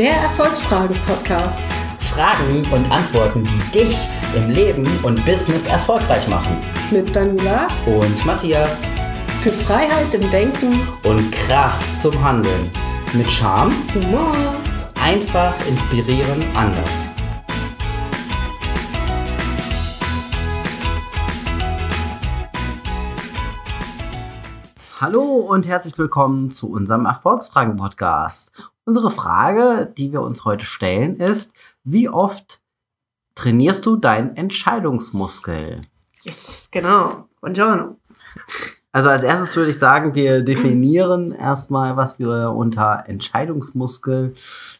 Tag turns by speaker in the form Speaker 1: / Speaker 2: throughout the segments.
Speaker 1: Der Erfolgsfragen-Podcast.
Speaker 2: Fragen und Antworten, die dich im Leben und Business erfolgreich machen.
Speaker 1: Mit Daniela
Speaker 2: Und Matthias.
Speaker 1: für Freiheit im Denken,
Speaker 2: Und Kraft zum Handeln. Mit Charme,
Speaker 1: Humor.
Speaker 2: einfach inspirieren, anders. Hallo und herzlich willkommen zu unserem Erfolgsfragen-Podcast. Unsere Frage, die wir uns heute stellen, ist, wie oft trainierst du deinen Entscheidungsmuskel?
Speaker 1: Yes, genau. Buongiorno.
Speaker 2: Also als erstes würde ich sagen, wir definieren erstmal, was wir unter Entscheidungsmuskel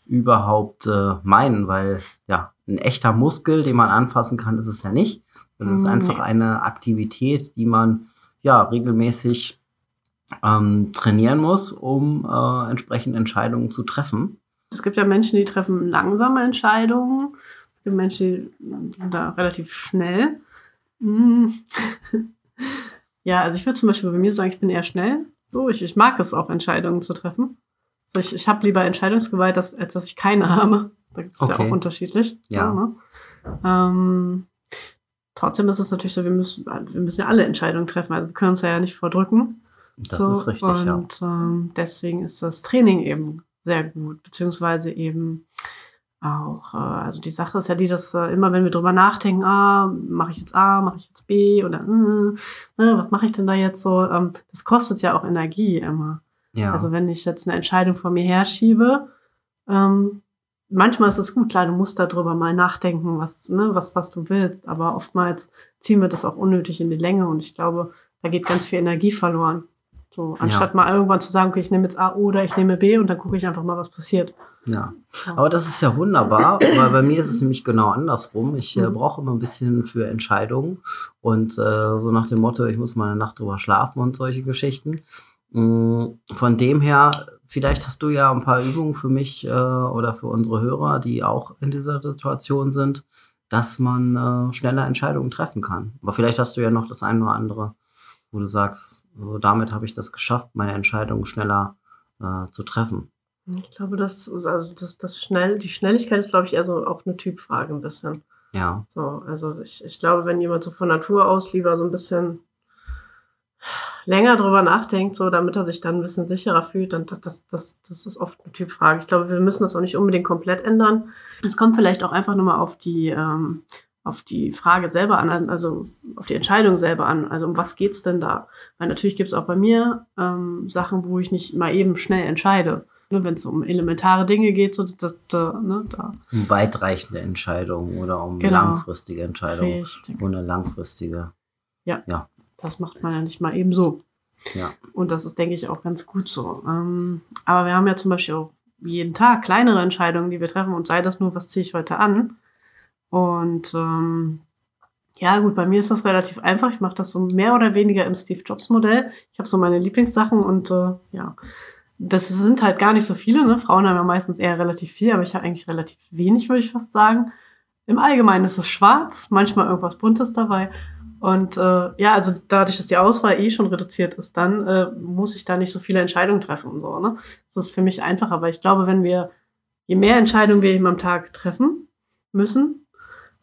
Speaker 2: überhaupt äh, meinen, weil ja, ein echter Muskel, den man anfassen kann, ist es ja nicht. sondern Es ist
Speaker 1: Mhm.
Speaker 2: einfach eine Aktivität, die man ja regelmäßig ähm, trainieren muss, um äh, entsprechend Entscheidungen zu treffen.
Speaker 1: Es gibt ja Menschen, die treffen langsame Entscheidungen. Es gibt Menschen, die sind da relativ schnell. Mm. Ja, also ich würde zum Beispiel bei mir sagen, ich bin eher schnell. So, ich, ich mag es auch, Entscheidungen zu treffen. Also ich, ich habe lieber Entscheidungsgewalt, als, als dass ich keine habe. Das ist ja
Speaker 2: Okay.
Speaker 1: auch unterschiedlich.
Speaker 2: Ja.
Speaker 1: Ne? ähm, trotzdem ist es natürlich so, wir müssen, wir müssen ja alle Entscheidungen treffen. Also wir können uns ja nicht vordrücken.
Speaker 2: Das
Speaker 1: So,
Speaker 2: ist richtig,
Speaker 1: und,
Speaker 2: ja.
Speaker 1: ähm, deswegen ist das Training eben sehr gut, beziehungsweise eben auch, äh, also die Sache ist ja die, dass äh, immer wenn wir drüber nachdenken, ah, mache ich jetzt A, mache ich jetzt B oder äh, ne, was mache ich denn da jetzt so, ähm, das kostet ja auch Energie immer.
Speaker 2: ja.
Speaker 1: Also wenn ich jetzt eine Entscheidung vor mir herschiebe, ähm, manchmal ist es gut, klar, du musst darüber mal nachdenken, was, ne, was, was du willst, aber oftmals ziehen wir das auch unnötig in die Länge und ich glaube, da geht ganz viel Energie verloren. So, anstatt mal irgendwann zu sagen, okay, ich nehme jetzt A oder ich nehme B und dann gucke ich einfach mal, was passiert.
Speaker 2: Ja, aber das ist ja wunderbar, weil bei mir ist es nämlich genau andersrum. Ich äh,
Speaker 1: Mhm.
Speaker 2: brauche immer ein bisschen für Entscheidungen und äh, so nach dem Motto, ich muss mal eine Nacht drüber schlafen und solche Geschichten. Mm, Von dem her, vielleicht hast du ja ein paar Übungen für mich äh, oder für unsere Hörer, die auch in dieser Situation sind, dass man äh, schneller Entscheidungen treffen kann. Aber vielleicht hast du ja noch das eine oder andere, wo du sagst, so, damit habe ich das geschafft, meine Entscheidungen schneller äh, zu treffen.
Speaker 1: Ich glaube, das, ist also das, das schnell, die Schnelligkeit ist, glaube ich, eher so auch eine Typfrage ein bisschen.
Speaker 2: Ja,
Speaker 1: So, also ich, ich glaube, wenn jemand so von Natur aus lieber so ein bisschen länger drüber nachdenkt, so damit er sich dann ein bisschen sicherer fühlt, dann das, das, das, das ist oft eine Typfrage. Ich glaube, wir müssen das auch nicht unbedingt komplett ändern. Es kommt vielleicht auch einfach nochmal auf die, ähm, auf die Frage selber an, also auf die Entscheidung selber an. Also um was geht's denn da? Weil natürlich gibt's auch bei mir ähm, Sachen, wo ich nicht mal eben schnell entscheide. Ne, Wenn es um elementare Dinge geht, so das, da, ne, da
Speaker 2: um weitreichende Entscheidungen oder um
Speaker 1: Genau.
Speaker 2: langfristige Entscheidungen.
Speaker 1: richtig.
Speaker 2: Ohne langfristige.
Speaker 1: Das macht man ja nicht mal eben so.
Speaker 2: Ja.
Speaker 1: Und das ist, denke ich, auch ganz gut so. Ähm, aber wir haben ja zum Beispiel auch jeden Tag kleinere Entscheidungen, die wir treffen und sei das nur, was ziehe ich heute an. Und ähm, ja, gut, bei mir ist das relativ einfach. Ich mache das so mehr oder weniger im Steve Jobs Modell. Ich habe so meine Lieblingssachen und äh, ja, das sind halt gar nicht so viele. Ne? Frauen haben ja meistens eher relativ viel, aber ich habe eigentlich relativ wenig, würde ich fast sagen. Im Allgemeinen ist es schwarz, manchmal irgendwas Buntes dabei. Und äh, ja, also dadurch, dass die Auswahl eh schon reduziert ist, dann äh, muss ich da nicht so viele Entscheidungen treffen und so. Ne? Das ist für mich einfacher, weil ich glaube, wenn wir, je mehr Entscheidungen wir eben am Tag treffen müssen,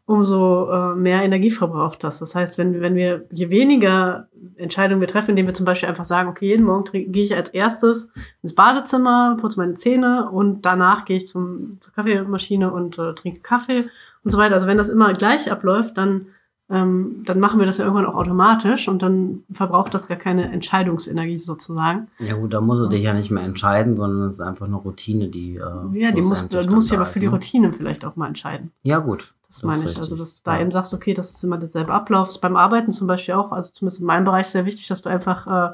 Speaker 1: umso äh, mehr Energie verbraucht das. Das heißt, wenn, wenn wir, je weniger Entscheidungen wir treffen, indem wir zum Beispiel einfach sagen, okay, jeden Morgen gehe ich als erstes ins Badezimmer, putze meine Zähne und danach gehe ich zum, zur Kaffeemaschine und äh, trinke Kaffee und so weiter. Also wenn das immer gleich abläuft, dann ähm, dann machen wir das ja irgendwann auch automatisch und dann verbraucht das gar keine Entscheidungsenergie sozusagen.
Speaker 2: Ja gut, da muss du dich ja nicht mehr entscheiden, sondern es ist einfach eine Routine, die. Äh,
Speaker 1: Ja, die musst, du musst ja aber für die
Speaker 2: ne?
Speaker 1: Routine vielleicht auch mal entscheiden.
Speaker 2: Ja gut.
Speaker 1: Das,
Speaker 2: Das
Speaker 1: meine ich. Also, dass du da
Speaker 2: Ja.
Speaker 1: eben sagst, okay, das ist immer derselbe Ablauf. Ist beim Arbeiten zum Beispiel auch, also zumindest in meinem Bereich sehr wichtig, dass du einfach äh,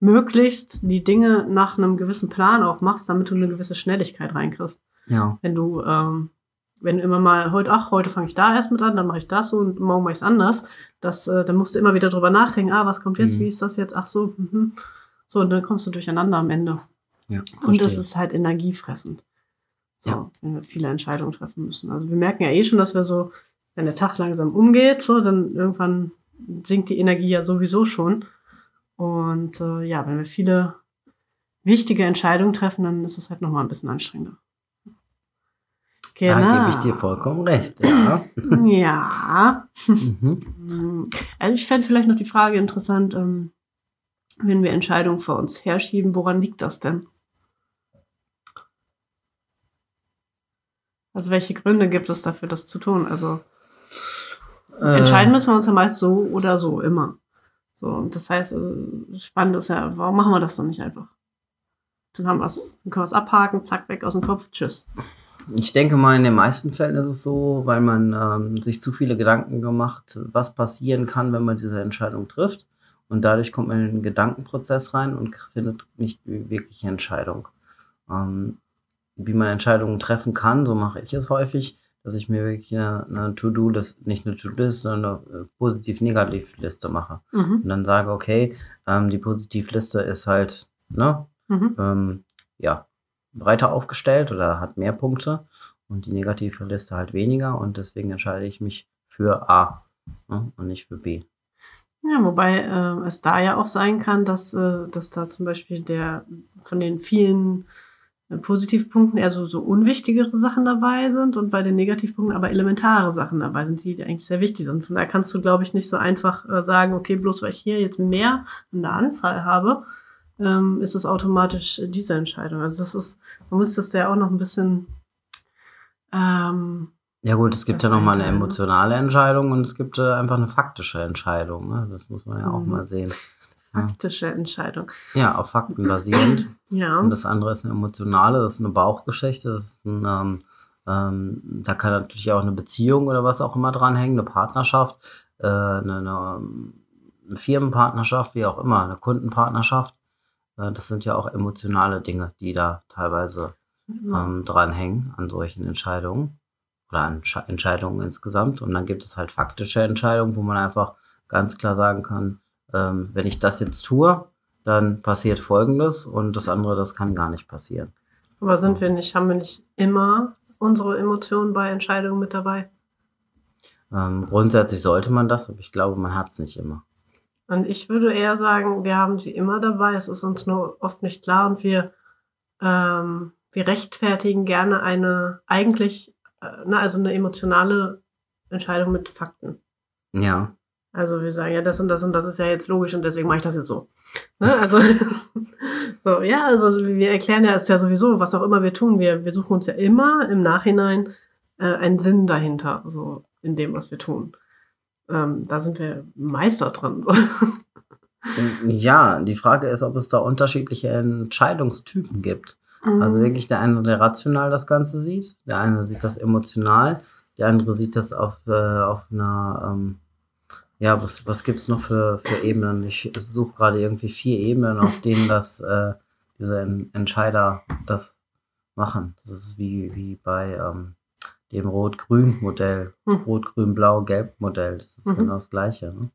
Speaker 1: möglichst die Dinge nach einem gewissen Plan auch machst, damit du eine gewisse Schnelligkeit reinkriegst.
Speaker 2: Ja,
Speaker 1: Wenn du, ähm, wenn du immer mal heute, ach, heute fange ich da erst mit an, dann mache ich das so und morgen mache ich es anders, das, äh, dann musst du immer wieder drüber nachdenken, ah, was kommt jetzt,
Speaker 2: Mhm.
Speaker 1: wie ist das jetzt, ach so, mhm. so, und dann kommst du durcheinander am Ende.
Speaker 2: ja.
Speaker 1: Und das ist halt energiefressend. So,
Speaker 2: Ja.
Speaker 1: wenn wir viele Entscheidungen treffen müssen. Also wir merken ja eh schon, dass wir so, wenn der Tag langsam umgeht, so, dann irgendwann sinkt die Energie ja sowieso schon. Und äh, ja, wenn wir viele wichtige Entscheidungen treffen, dann ist es halt nochmal ein bisschen anstrengender. Genau.
Speaker 2: Da gebe ich dir vollkommen recht, ja.
Speaker 1: Ja.
Speaker 2: mhm.
Speaker 1: Also ich fände vielleicht noch die Frage interessant, ähm, wenn wir Entscheidungen vor uns herschieben, woran liegt das denn? Also welche Gründe gibt es dafür, das zu tun? Also
Speaker 2: Äh,
Speaker 1: entscheiden müssen wir uns ja meist so oder so, immer. So, und das heißt, also, spannend ist ja, warum machen wir das dann nicht einfach? Dann haben wir's, dann können wir es abhaken, zack, weg aus dem Kopf, tschüss.
Speaker 2: Ich denke mal, in den meisten Fällen ist es so, weil man ähm, sich zu viele Gedanken gemacht, was passieren kann, wenn man diese Entscheidung trifft. Und dadurch kommt man in den Gedankenprozess rein und findet nicht die wirkliche Entscheidung. Ähm, wie man Entscheidungen treffen kann, so mache ich es häufig, dass ich mir wirklich eine, eine To-Do-List, nicht eine To-Do-List, sondern eine äh, Positiv-Negativ-Liste mache.
Speaker 1: Mhm.
Speaker 2: Und dann sage, okay, ähm, die Positivliste ist halt, ne,
Speaker 1: Mhm.
Speaker 2: ähm, ja, breiter aufgestellt oder hat mehr Punkte und die negative Liste halt weniger und deswegen entscheide ich mich für A ne, und nicht für B.
Speaker 1: Ja, wobei äh, es da ja auch sein kann, dass, äh, dass da zum Beispiel der von den vielen Positivpunkten eher so, so unwichtigere Sachen dabei sind und bei den Negativpunkten aber elementare Sachen dabei sind, die eigentlich sehr wichtig sind. Von daher kannst du, glaube ich, nicht so einfach äh, sagen, okay, bloß weil ich hier jetzt mehr an der Anzahl habe, ähm, ist es automatisch äh, diese Entscheidung. Also das ist, man muss das ja auch noch ein bisschen ähm,
Speaker 2: Ja gut, es gibt
Speaker 1: Das
Speaker 2: ja nochmal eine
Speaker 1: eine, ne?
Speaker 2: emotionale Entscheidung und es gibt äh, einfach eine faktische Entscheidung. Ne? Das muss man ja auch
Speaker 1: Mhm.
Speaker 2: mal sehen.
Speaker 1: Faktische Entscheidung.
Speaker 2: Ja, auf Fakten basierend.
Speaker 1: Ja.
Speaker 2: Und das andere ist eine emotionale, das ist eine Bauchgeschichte, das ist ein, ähm, ähm, da kann natürlich auch eine Beziehung oder was auch immer dranhängen, eine Partnerschaft, äh, eine, eine, eine Firmenpartnerschaft, wie auch immer, eine Kundenpartnerschaft. Äh, das sind ja auch emotionale Dinge, die da teilweise ähm, dranhängen an solchen Entscheidungen oder an Sche- Entscheidungen insgesamt. Und dann gibt es halt faktische Entscheidungen, wo man einfach ganz klar sagen kann, ähm, wenn ich das jetzt tue, dann passiert Folgendes und das andere, das kann gar nicht passieren.
Speaker 1: Aber sind wir nicht, haben wir nicht immer unsere Emotionen bei Entscheidungen mit dabei?
Speaker 2: Ähm, grundsätzlich sollte man das, aber ich glaube, man hat es nicht immer.
Speaker 1: Und ich würde eher sagen, wir haben sie immer dabei, es ist uns nur oft nicht klar und wir, ähm, wir rechtfertigen gerne eine eigentlich, äh, ne, also eine emotionale Entscheidung mit Fakten.
Speaker 2: Ja,
Speaker 1: Also wir sagen, ja, das und das und das ist ja jetzt logisch und deswegen mache ich das jetzt so. Ne? Also, so, ja, also wir erklären ja, es ja sowieso, was auch immer wir tun, wir, wir suchen uns ja immer im Nachhinein äh, einen Sinn dahinter, so in dem, was wir tun. Ähm, da sind wir Meister dran. So.
Speaker 2: ja, die Frage ist, ob es da unterschiedliche Entscheidungstypen gibt. Also wirklich der eine, der rational das Ganze sieht, der eine sieht das emotional, der andere sieht das auf, äh, auf einer, ähm, ja, was, was gibt's noch für, für Ebenen? Ich suche gerade irgendwie vier Ebenen, auf denen das, äh, diese En- Entscheider das machen. Das ist wie, wie bei ähm, dem Rot-Grün-Modell,
Speaker 1: Hm.
Speaker 2: Rot-Grün-Blau-Gelb-Modell. Das ist
Speaker 1: Mhm.
Speaker 2: genau das Gleiche. Ne?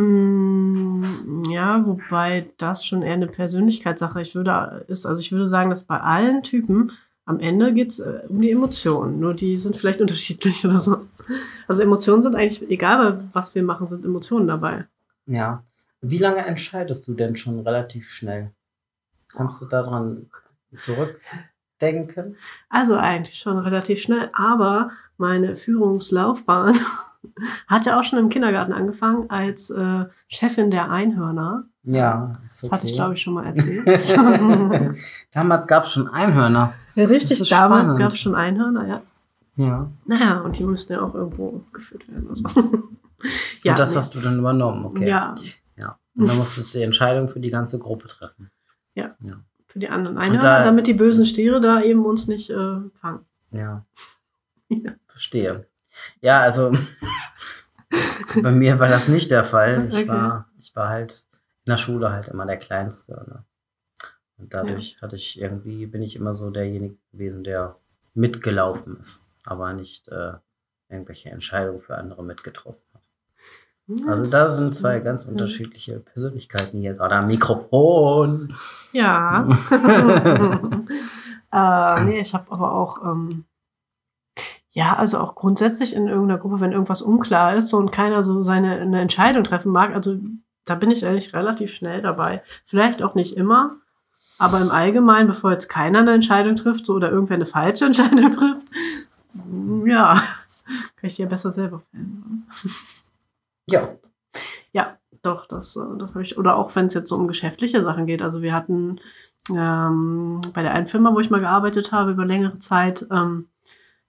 Speaker 1: Mm, Ja, wobei das schon eher eine Persönlichkeitssache ich würde, ist. Also ich würde sagen, dass bei allen Typen am Ende geht es äh, um die Emotionen. Nur die sind vielleicht unterschiedlich oder so. Also Emotionen sind eigentlich, egal was wir machen, sind Emotionen dabei.
Speaker 2: Ja. Wie lange entscheidest du denn schon relativ schnell? Kannst du daran zurückdenken?
Speaker 1: Also eigentlich schon relativ schnell, aber meine Führungslaufbahn hat ja auch schon im Kindergarten angefangen als äh, Chefin der Einhörner.
Speaker 2: Ja, ist
Speaker 1: Das hatte ich, glaube ich, schon mal erzählt.
Speaker 2: Damals gab es schon Einhörner.
Speaker 1: ja, richtig, damals gab es schon Einhörner, ja.
Speaker 2: Ja.
Speaker 1: Naja, und die müssten ja auch irgendwo geführt werden. Also.
Speaker 2: und das
Speaker 1: nee.
Speaker 2: hast du dann übernommen, okay.
Speaker 1: Ja,
Speaker 2: ja. Und dann musstest du die Entscheidung für die ganze Gruppe treffen.
Speaker 1: für die anderen Einhörner,
Speaker 2: da-
Speaker 1: damit die bösen Stiere da eben uns nicht äh, fangen.
Speaker 2: Ja,
Speaker 1: Ja.
Speaker 2: verstehe. Ja, also bei mir war das nicht der Fall. Ich,
Speaker 1: Okay.
Speaker 2: war, ich war halt in der Schule halt immer der Kleinste. Ne? Und dadurch hatte ich irgendwie, bin ich immer so derjenige gewesen, der mitgelaufen ist, aber nicht äh, irgendwelche Entscheidungen für andere mitgetroffen hat. Also da sind zwei ganz unterschiedliche Persönlichkeiten hier gerade am Mikrofon.
Speaker 1: Ja. äh, nee, ich habe aber auch, ähm, ja, also auch grundsätzlich in irgendeiner Gruppe, wenn irgendwas unklar ist so, und keiner so seine eine Entscheidung treffen mag, also da bin ich eigentlich relativ schnell dabei. Vielleicht auch nicht immer. Aber im Allgemeinen, bevor jetzt keiner eine Entscheidung trifft so, oder irgendwer eine falsche Entscheidung trifft, ja, kann ich die ja besser selber fällen.
Speaker 2: Ja.
Speaker 1: Ja, doch, das, äh, das habe ich. Oder auch wenn es jetzt so um geschäftliche Sachen geht. Also wir hatten ähm, bei der einen Firma, wo ich mal gearbeitet habe über längere Zeit, ähm,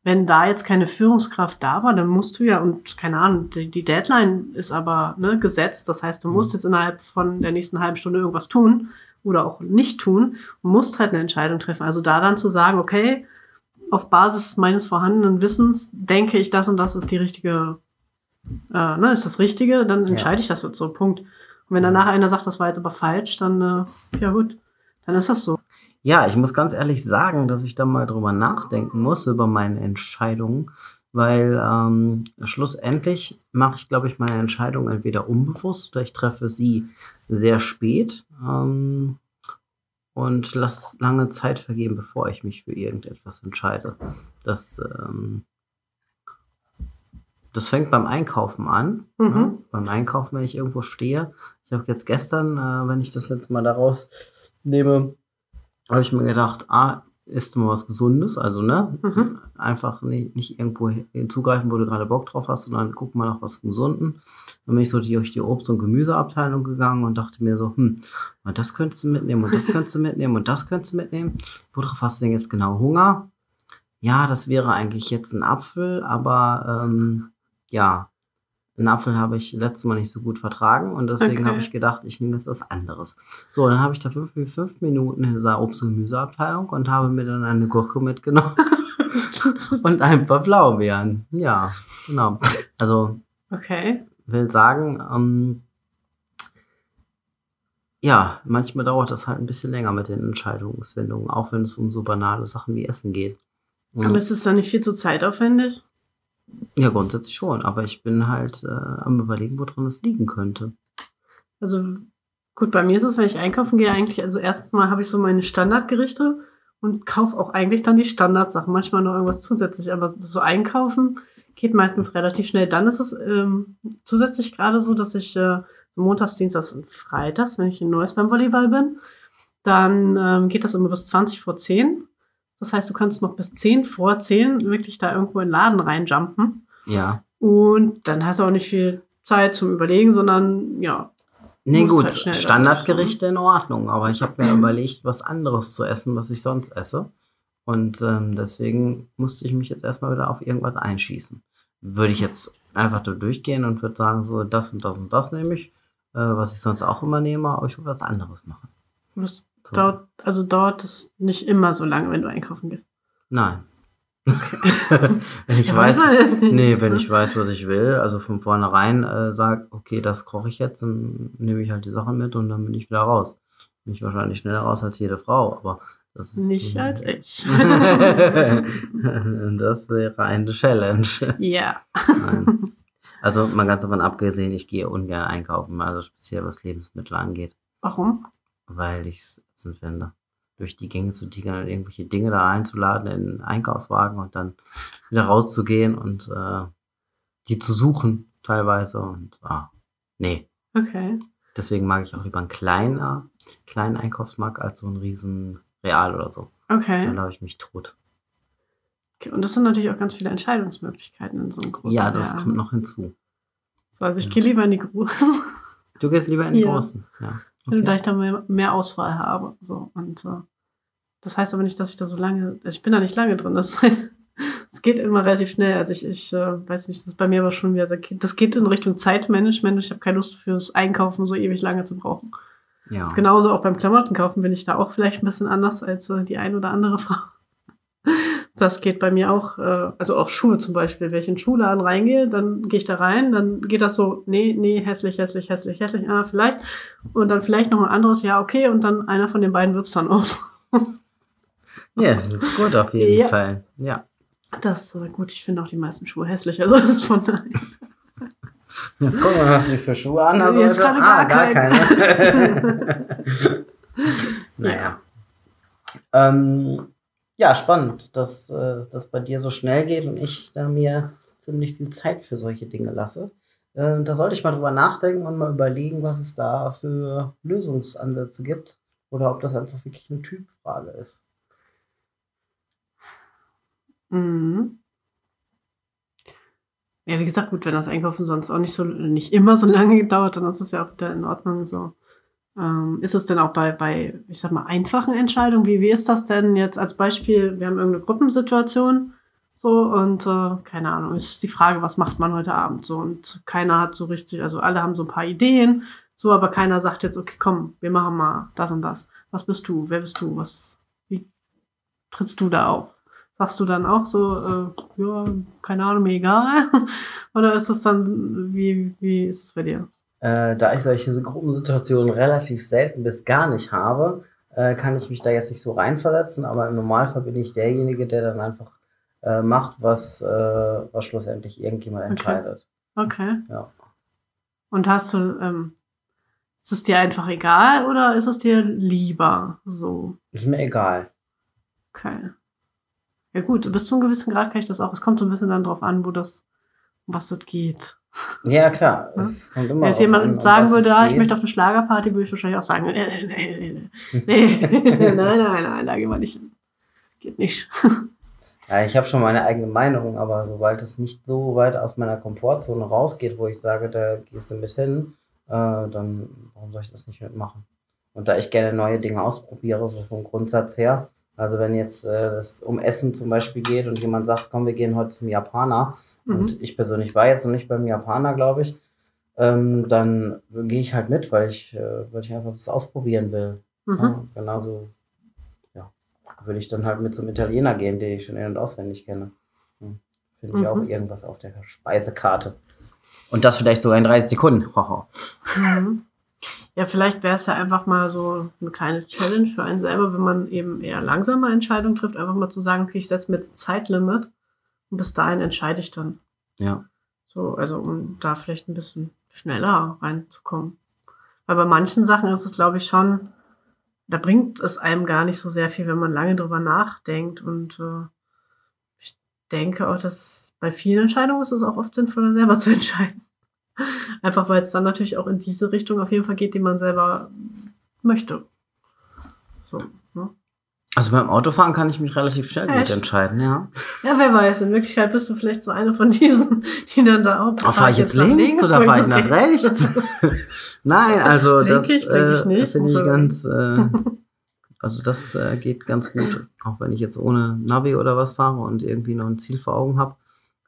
Speaker 1: wenn da jetzt keine Führungskraft da war, dann musst du ja, und keine Ahnung, die, Deadline ist aber ne, gesetzt. Das heißt, du musst mhm. jetzt innerhalb von der nächsten halben Stunde irgendwas tun oder auch nicht tun und musst halt eine Entscheidung treffen. Also da dann zu sagen, okay, auf Basis meines vorhandenen Wissens denke ich, das und das ist die richtige, äh, ne, ist das Richtige, dann entscheide ja. ich das jetzt so, Punkt. Und wenn danach einer sagt, das war jetzt aber falsch, dann, äh, ja gut, dann ist das so.
Speaker 2: Ja, ich muss ganz ehrlich sagen, dass ich da mal drüber nachdenken muss, über meine Entscheidungen, weil ähm, schlussendlich mache ich, glaube ich, meine Entscheidung entweder unbewusst oder ich treffe sie sehr spät ähm, und lasse lange Zeit vergehen, bevor ich mich für irgendetwas entscheide. Das, ähm, das fängt beim Einkaufen an. Mhm. Ne? Beim Einkaufen, wenn ich irgendwo stehe. Ich habe jetzt gestern, äh, wenn ich das jetzt mal daraus nehme, habe ich mir gedacht, ah, isst mal was Gesundes, also ne, mhm. einfach nicht, nicht irgendwo hinzugreifen, wo du gerade Bock drauf hast, sondern guck mal nach was Gesunden. Dann bin ich so durch die Obst- und Gemüseabteilung gegangen und dachte mir so, hm, das könntest du mitnehmen und das könntest du mitnehmen und das könntest du mitnehmen. Worauf hast du denn jetzt genau Hunger? Ja, das wäre eigentlich jetzt ein Apfel, aber ähm, ja, einen Apfel habe ich letztes Mal nicht so gut vertragen und deswegen okay. habe ich gedacht, ich nehme jetzt was anderes. So, dann habe ich da fünf, fünf Minuten in dieser Obst- und Gemüseabteilung und habe mir dann eine Gurke mitgenommen und ein paar Blaubeeren. Ja, genau. Also,
Speaker 1: okay.
Speaker 2: will sagen, ähm, ja, manchmal dauert das halt ein bisschen länger mit den Entscheidungsfindungen, auch wenn es um so banale Sachen wie Essen geht.
Speaker 1: Und Aber ist es dann nicht viel zu zeitaufwendig?
Speaker 2: Ja, grundsätzlich schon, aber ich bin halt äh, am überlegen, woran es liegen könnte.
Speaker 1: Also gut, bei mir ist es, wenn ich einkaufen gehe, eigentlich, also erstens mal habe ich so meine Standardgerichte und kaufe auch eigentlich dann die Standardsachen, manchmal noch irgendwas zusätzlich, aber so einkaufen geht meistens relativ schnell. Dann ist es ähm, zusätzlich gerade so, dass ich äh, montags, dienstags und freitags, wenn ich in Neues beim Volleyball bin, dann ähm, geht das immer bis 20 vor 10. Das heißt, du kannst noch bis 10 vor 10 wirklich da irgendwo in den Laden reinjumpen.
Speaker 2: Ja.
Speaker 1: Und dann hast du auch nicht viel Zeit zum Überlegen, sondern ja.
Speaker 2: Nee, gut, halt Standardgerichte in Ordnung, aber ich habe mir überlegt, was anderes zu essen, was ich sonst esse. Und ähm, deswegen musste ich mich jetzt erstmal wieder auf irgendwas einschießen. Würde ich jetzt einfach nur durchgehen und würde sagen, so das und das und das nehme ich, äh, was ich sonst auch immer nehme, aber ich würde was anderes machen.
Speaker 1: Das so. dauert, also dauert das nicht immer so lange, wenn du einkaufen gehst?
Speaker 2: Nein. wenn ich ja, weiß, nee, wenn ne? ich weiß, was ich will, also von vornherein äh, sag, okay, das koche ich jetzt, dann nehme ich halt die Sachen mit und dann bin ich wieder raus. Bin ich wahrscheinlich schneller raus als jede Frau, aber das ist
Speaker 1: nicht als ich.
Speaker 2: das wäre eine Challenge.
Speaker 1: Ja.
Speaker 2: Nein. Also mal ganz davon abgesehen, ich gehe ungern einkaufen, also speziell was Lebensmittel angeht.
Speaker 1: Warum?
Speaker 2: Weil ich es finde. Durch die Gänge zu tigern und irgendwelche Dinge da einzuladen in einen Einkaufswagen und dann wieder rauszugehen und äh, die zu suchen teilweise und ah, nee.
Speaker 1: Okay.
Speaker 2: Deswegen mag ich auch lieber einen kleinen, kleinen Einkaufsmarkt als so einen riesen Real oder so.
Speaker 1: Okay.
Speaker 2: Dann laufe ich mich tot.
Speaker 1: Okay, und das sind natürlich auch ganz viele Entscheidungsmöglichkeiten in so einem großen
Speaker 2: Ja, das Real. kommt noch hinzu.
Speaker 1: So, also ich ja. gehe lieber in die großen.
Speaker 2: Du gehst lieber in die ja. großen, ja.
Speaker 1: Okay. Da ich da mehr, mehr Auswahl habe. So. Und äh, das heißt aber nicht, dass ich da so lange, ich bin da nicht lange drin. Das es geht immer relativ schnell. Also ich, ich äh, weiß nicht, das ist bei mir aber schon wieder, das geht in Richtung Zeitmanagement. Ich habe keine Lust fürs Einkaufen so ewig lange zu brauchen. Ja. Das ist genauso auch beim Klamottenkaufen bin ich da auch vielleicht ein bisschen anders als äh, die ein oder andere Frau. Das geht bei mir auch, äh, also auch Schuhe zum Beispiel. Wenn ich in den Schuhladen reingehe, dann gehe ich da rein, dann geht das so, nee, nee, hässlich, hässlich, hässlich, hässlich, ah, vielleicht. Und dann vielleicht noch ein anderes, ja, okay, und dann einer von den beiden wird's dann aus.
Speaker 2: ja, das ist gut auf jeden ja. Fall. Ja.
Speaker 1: Das äh, gut, ich finde auch die meisten Schuhe hässlich, also von daher.
Speaker 2: Jetzt gucken wir, was du für Schuhe an hast.
Speaker 1: Jetzt also, ah, gar keine. keine.
Speaker 2: naja. Ähm, ja, spannend, dass äh, das bei dir so schnell geht und ich da mir ziemlich viel Zeit für solche Dinge lasse. Äh, da sollte ich mal drüber nachdenken und mal überlegen, was es da für Lösungsansätze gibt, oder ob das einfach wirklich eine Typfrage ist.
Speaker 1: Mhm. Ja, wie gesagt, gut, wenn das Einkaufen sonst auch nicht so nicht immer so lange gedauert, dann ist es ja auch wieder in Ordnung so. Ähm, ist es denn auch bei, bei, ich sag mal, einfachen Entscheidungen? Wie, wie ist das denn jetzt als Beispiel? Wir haben irgendeine Gruppensituation so und äh, keine Ahnung, es ist die Frage, was macht man heute Abend so und keiner hat so richtig, also alle haben so ein paar Ideen, so, aber keiner sagt jetzt, okay, komm, wir machen mal das und das. Was bist du? Wer bist du? Was, wie trittst du da auf? Sagst du dann auch so, äh, ja, keine Ahnung, mir egal? Oder ist das dann, wie, wie ist es bei dir?
Speaker 2: Äh, da ich solche Gruppensituationen relativ selten bis gar nicht habe, äh, kann ich mich da jetzt nicht so reinversetzen, aber im Normalfall bin ich derjenige, der dann einfach äh, macht, was, äh, was schlussendlich irgendjemand entscheidet.
Speaker 1: Okay.
Speaker 2: Ja.
Speaker 1: Und hast du, ähm, ist es dir einfach egal oder ist es dir lieber so?
Speaker 2: Ist mir egal.
Speaker 1: Okay. Ja gut, bis zu einem gewissen Grad kann ich das auch. Es kommt so ein bisschen dann drauf an, wo das, um was es geht.
Speaker 2: Ja, klar.
Speaker 1: Wenn jetzt jemand
Speaker 2: an,
Speaker 1: sagen würde, ah, ich möchte auf eine Schlagerparty, würde ich wahrscheinlich auch sagen, äh, nee, nee, nee. nein, nein, nein, da gehen wir nicht hin. Geht nicht.
Speaker 2: Ja, ich habe schon meine eigene Meinung, aber sobald es nicht so weit aus meiner Komfortzone rausgeht, wo ich sage, da gehst du mit hin, äh, dann warum soll ich das nicht mitmachen? Und da ich gerne neue Dinge ausprobiere, so vom Grundsatz her, also wenn jetzt äh, es um Essen zum Beispiel geht und jemand sagt, komm, wir gehen heute zum Japaner,
Speaker 1: Mhm.
Speaker 2: und ich persönlich war jetzt noch nicht beim Japaner, glaube ich, ähm, dann gehe ich halt mit, weil ich, äh, weil ich einfach das ausprobieren will.
Speaker 1: Mhm.
Speaker 2: Ja, genauso ja, würde ich dann halt mit zum Italiener gehen, den ich schon in- und auswendig kenne. Hm. Finde ich
Speaker 1: Mhm.
Speaker 2: auch irgendwas auf der Speisekarte. Und das vielleicht sogar in 30 Sekunden.
Speaker 1: Mhm. Ja, vielleicht wäre es ja einfach mal so eine kleine Challenge für einen selber, wenn man eben eher langsame Entscheidungen trifft, einfach mal zu sagen, okay, ich setze mir jetzt ein Zeitlimit und bis dahin entscheide ich dann.
Speaker 2: ja.
Speaker 1: So, also um da vielleicht ein bisschen schneller reinzukommen. Weil bei manchen Sachen ist es, glaube ich, schon, da bringt es einem gar nicht so sehr viel, wenn man lange drüber nachdenkt. Und äh, ich denke auch, dass bei vielen Entscheidungen ist es auch oft sinnvoller, selber zu entscheiden. Einfach weil es dann natürlich auch in diese Richtung auf jeden Fall geht, die man selber möchte. So?
Speaker 2: Also beim Autofahren kann ich mich relativ schnell gut
Speaker 1: Echt?
Speaker 2: entscheiden, ja.
Speaker 1: Ja, wer weiß, in Wirklichkeit bist du vielleicht so eine von diesen, die dann da auch.
Speaker 2: Oh, fahre ich jetzt links oder fahre ich nach rechts? Nein, also
Speaker 1: Blinke
Speaker 2: das
Speaker 1: ich,
Speaker 2: äh, finde ich ganz, äh, also das äh, geht ganz gut. Auch wenn ich jetzt ohne Navi oder was fahre und irgendwie noch ein Ziel vor Augen habe,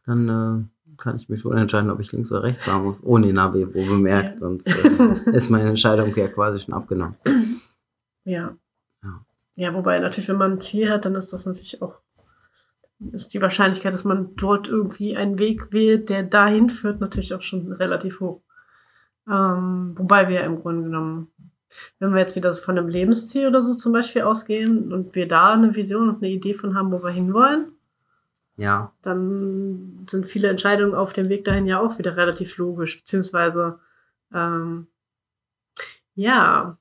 Speaker 2: dann äh, kann ich mich schon entscheiden, ob ich links oder rechts fahren muss, ohne Navi, wo bemerkt,
Speaker 1: Ja.
Speaker 2: sonst äh, ist meine Entscheidung ja quasi schon abgenommen.
Speaker 1: Ja.
Speaker 2: Ja.
Speaker 1: Wobei natürlich, wenn man ein Ziel hat, dann ist das natürlich auch, ist die Wahrscheinlichkeit, dass man dort irgendwie einen Weg wählt, der dahin führt, natürlich auch schon relativ hoch. Ähm, wobei wir im Grunde genommen, wenn wir jetzt wieder von einem Lebensziel oder so zum Beispiel ausgehen und wir da eine Vision und eine Idee von haben, wo wir hinwollen,
Speaker 2: Ja,
Speaker 1: dann sind viele Entscheidungen auf dem Weg dahin ja auch wieder relativ logisch, beziehungsweise ähm, ja,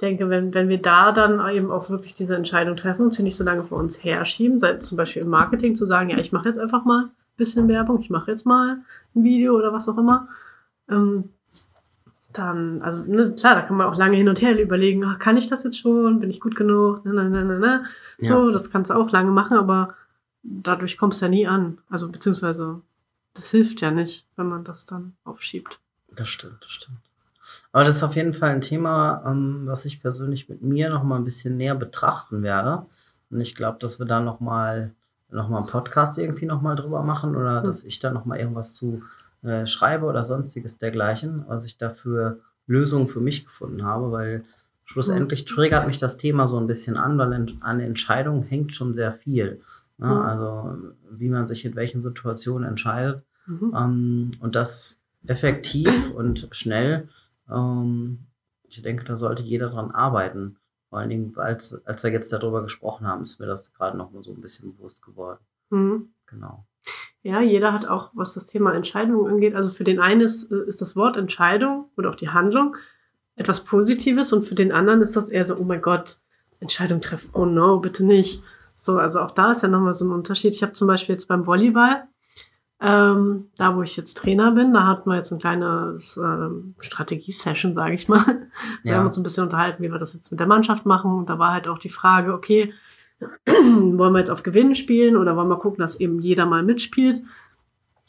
Speaker 1: denke, wenn, wenn wir da dann eben auch wirklich diese Entscheidung treffen und sie nicht so lange vor uns herschieben, sei es zum Beispiel im Marketing zu sagen, ja, ich mache jetzt einfach mal ein bisschen Werbung, ich mache jetzt mal ein Video oder was auch immer, ähm, dann, also ne, klar, da kann man auch lange hin und her überlegen, ach, kann ich das jetzt schon, bin ich gut genug, ne, ne, ne, ne, ne. So,
Speaker 2: Ja.
Speaker 1: das kannst du auch lange machen, aber dadurch kommst du ja nie an. Also beziehungsweise das hilft ja nicht, wenn man das dann aufschiebt.
Speaker 2: das stimmt, das stimmt. Aber das ist auf jeden Fall ein Thema, ähm, was ich persönlich mit mir noch mal ein bisschen näher betrachten werde. Und ich glaube, dass wir da noch mal, noch mal einen Podcast irgendwie noch mal drüber machen oder
Speaker 1: Hm.
Speaker 2: dass ich da noch mal irgendwas zu äh, schreibe oder sonstiges dergleichen, was ich dafür Lösungen für mich gefunden habe, weil schlussendlich triggert mich das Thema so ein bisschen an, weil ent- an Entscheidungen hängt schon sehr viel. Ne?
Speaker 1: Hm.
Speaker 2: Also wie man sich in welchen Situationen entscheidet.
Speaker 1: Mhm.
Speaker 2: Ähm, und das effektiv und schnell. Ähm, ich denke, da sollte jeder dran arbeiten. Vor allen Dingen, als, als wir jetzt darüber gesprochen haben, ist mir das gerade noch mal so ein bisschen bewusst geworden.
Speaker 1: Mhm.
Speaker 2: Genau.
Speaker 1: Ja, jeder hat auch, was das Thema Entscheidung angeht, also für den einen ist, äh, ist das Wort Entscheidung oder auch die Handlung etwas Positives und für den anderen ist das eher so, oh mein Gott, Entscheidung treffen, oh no, bitte nicht. So, also auch da ist ja nochmal so ein Unterschied. Ich habe zum Beispiel jetzt beim Volleyball, Ähm, da, wo ich jetzt Trainer bin, da hatten wir jetzt ein kleines ähm, Strategie-Session, sage ich mal. Wir
Speaker 2: Ja.
Speaker 1: haben uns ein bisschen unterhalten, wie wir das jetzt mit der Mannschaft machen. Und da war halt auch die Frage, okay, wollen wir jetzt auf Gewinnen spielen oder wollen wir gucken, dass eben jeder mal mitspielt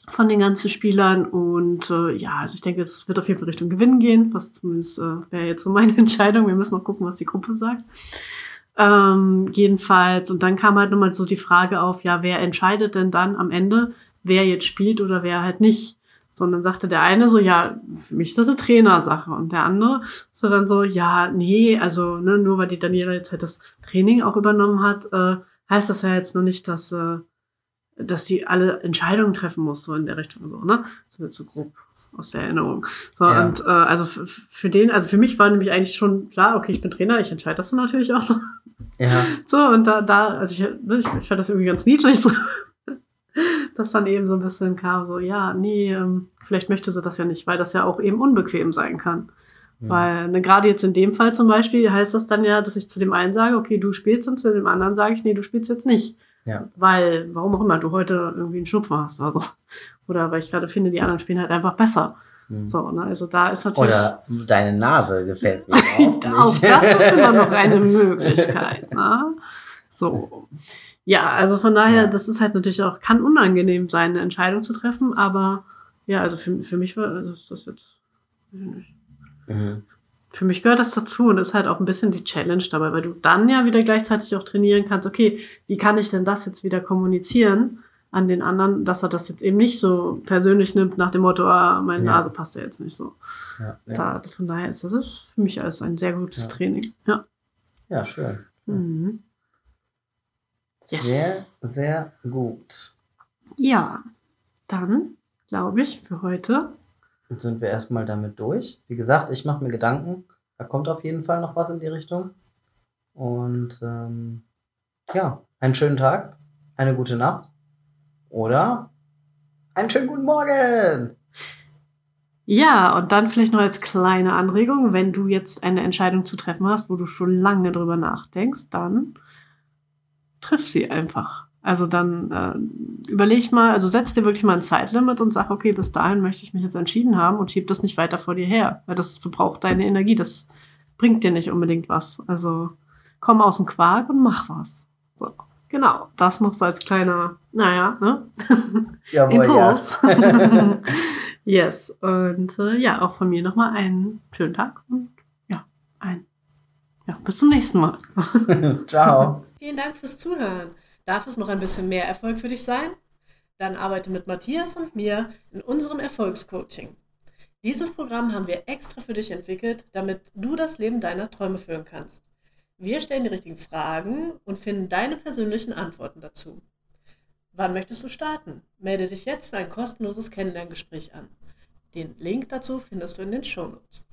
Speaker 1: von den ganzen Spielern? Und äh, ja, also ich denke, es wird auf jeden Fall Richtung Gewinnen gehen. Was zumindest äh, wäre jetzt so meine Entscheidung. Wir müssen noch gucken, was die Gruppe sagt. Ähm, jedenfalls, und dann kam halt nochmal so die Frage auf, ja, wer entscheidet denn dann am Ende, wer jetzt spielt oder wer halt nicht? So, und dann sagte der eine so, ja, für mich ist das eine Trainersache. Und der andere so dann so, ja, nee, also ne, nur weil die Daniela jetzt halt das Training auch übernommen hat, äh, heißt das ja jetzt noch nicht, dass, äh, dass sie alle Entscheidungen treffen muss, so in der Richtung so, ne? So wird so grob aus der Erinnerung. So,
Speaker 2: Ja.
Speaker 1: Und äh, also für, für den, also für mich war nämlich eigentlich schon klar, okay, ich bin Trainer, ich entscheide das dann natürlich auch so.
Speaker 2: Ja.
Speaker 1: So, und da, da also ich, ne, ich, ich fand das irgendwie ganz niedlich, so, dass dann eben so ein bisschen kam, so, ja, nee, ähm, vielleicht möchte sie das ja nicht, weil das ja auch eben unbequem sein kann.
Speaker 2: Mhm.
Speaker 1: Weil ne, gerade jetzt in dem Fall zum Beispiel heißt das dann ja, dass ich zu dem einen sage, okay, du spielst und zu dem anderen sage ich, nee, du spielst jetzt nicht.
Speaker 2: Ja.
Speaker 1: Weil, warum auch immer, du heute irgendwie einen Schnupfen hast oder so. Oder weil ich gerade finde, die anderen spielen halt einfach besser.
Speaker 2: Mhm.
Speaker 1: So, ne? Also da ist natürlich.
Speaker 2: Oder deine Nase gefällt mir auch
Speaker 1: Auch das ist immer noch eine Möglichkeit. Ne? So. Ja, also von daher,
Speaker 2: Ja.
Speaker 1: das ist halt natürlich auch, kann unangenehm sein, eine Entscheidung zu treffen, aber ja, also für, für mich war also ist das jetzt.
Speaker 2: Mhm.
Speaker 1: Für mich gehört das dazu und ist halt auch ein bisschen die Challenge dabei, weil du dann ja wieder gleichzeitig auch trainieren kannst, okay, wie kann ich denn das jetzt wieder kommunizieren an den anderen, dass er das jetzt eben nicht so persönlich nimmt nach dem Motto, ah, meine
Speaker 2: Ja.
Speaker 1: Nase passt ja jetzt nicht so.
Speaker 2: Ja, ja.
Speaker 1: Da, von daher ist das für mich alles ein sehr gutes. Training. Ja.
Speaker 2: ja, schön.
Speaker 1: Mhm. Yes.
Speaker 2: Sehr, sehr gut.
Speaker 1: Ja, dann glaube ich für heute.
Speaker 2: Jetzt sind wir erstmal damit durch. Wie gesagt, ich mache mir Gedanken. Da kommt auf jeden Fall noch was in die Richtung. Und ähm, ja, einen schönen Tag, eine gute Nacht oder einen schönen guten Morgen.
Speaker 1: Ja, und dann vielleicht noch als kleine Anregung, wenn du jetzt eine Entscheidung zu treffen hast, wo du schon lange drüber nachdenkst, dann triff sie einfach. Also dann äh, überleg mal, also setz dir wirklich mal ein Zeitlimit und sag, okay, bis dahin möchte ich mich jetzt entschieden haben und schieb das nicht weiter vor dir her, weil das verbraucht deine Energie, das bringt dir nicht unbedingt was. Also komm aus dem Quark und mach was. So, genau, das noch so als kleiner, naja, ne?
Speaker 2: Jawohl,
Speaker 1: Impuls.
Speaker 2: ja.
Speaker 1: yes. Und äh, ja, auch von mir nochmal einen schönen Tag und ja, ein, ja, bis zum nächsten Mal.
Speaker 2: Ciao.
Speaker 1: Vielen Dank fürs Zuhören. Darf es noch ein bisschen mehr Erfolg für dich sein? Dann arbeite mit Matthias und mir in unserem Erfolgscoaching. Dieses Programm haben wir extra für dich entwickelt, damit du das Leben deiner Träume führen kannst. Wir stellen die richtigen Fragen und finden deine persönlichen Antworten dazu. Wann möchtest du starten? Melde dich jetzt für ein kostenloses Kennenlerngespräch an. Den Link dazu findest du in den Shownotes.